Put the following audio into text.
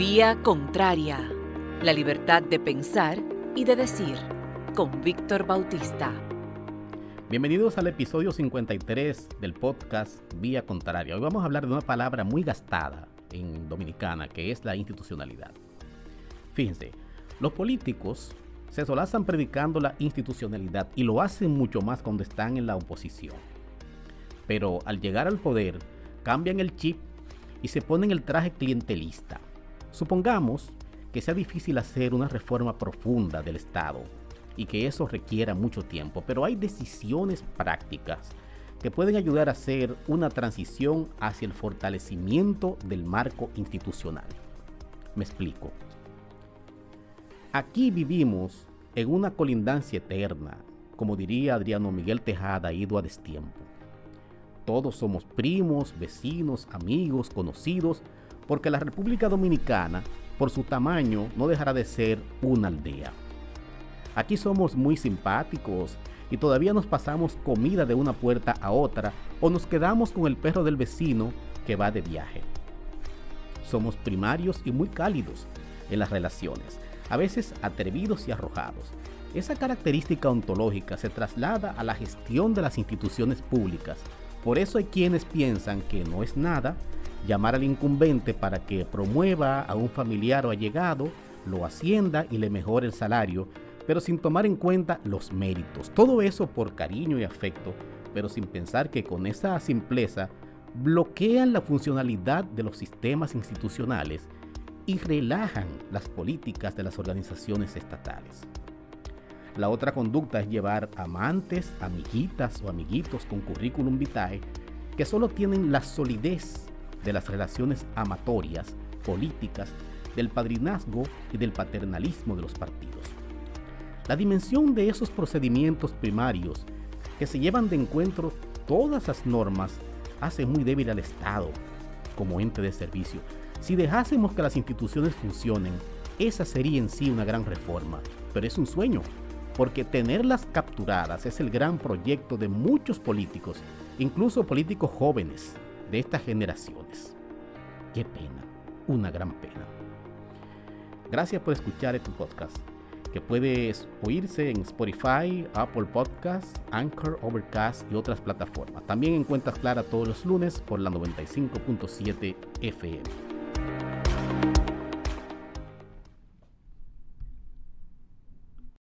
Vía Contraria. La libertad de pensar y de decir. Con Víctor Bautista. Bienvenidos al episodio 53 del podcast Vía Contraria. Hoy vamos a hablar de una palabra muy gastada en dominicana, que es la institucionalidad. Fíjense, los políticos se solazan predicando la institucionalidad y lo hacen mucho más cuando están en la oposición. Pero al llegar al poder, cambian el chip y se ponen el traje clientelista. Supongamos que sea difícil hacer una reforma profunda del Estado y que eso requiera mucho tiempo, pero hay decisiones prácticas que pueden ayudar a hacer una transición hacia el fortalecimiento del marco institucional. Me explico. Aquí vivimos en una colindancia eterna, como diría Adriano Miguel Tejada, ido a destiempo. Todos somos primos, vecinos, amigos, conocidos, porque la República Dominicana, por su tamaño, no dejará de ser una aldea. Aquí somos muy simpáticos y todavía nos pasamos comida de una puerta a otra o nos quedamos con el perro del vecino que va de viaje. Somos primarios y muy cálidos en las relaciones a veces atrevidos y arrojados. Esa característica ontológica se traslada a la gestión de las instituciones públicas. Por eso hay quienes piensan que no es nada llamar al incumbente para que promueva a un familiar o allegado, lo ascienda y le mejore el salario, pero sin tomar en cuenta los méritos. Todo eso por cariño y afecto, pero sin pensar que con esa simpleza bloquean la funcionalidad de los sistemas institucionales y relajan las políticas de las organizaciones estatales. La otra conducta es llevar amantes, amiguitas o amiguitos con currículum vitae que solo tienen la solidez de las relaciones amatorias, políticas, del padrinazgo y del paternalismo de los partidos. La dimensión de esos procedimientos primarios que se llevan de encuentro todas las normas hace muy débil al Estado como ente de servicio si dejásemos que las instituciones funcionen, esa sería en sí una gran reforma, pero es un sueño, porque tenerlas capturadas es el gran proyecto de muchos políticos, incluso políticos jóvenes de estas generaciones. Qué pena, una gran pena. Gracias por escuchar este podcast, que puedes oírse en Spotify, Apple Podcasts, Anchor, Overcast y otras plataformas. También encuentras Clara todos los lunes por la 95.7 FM.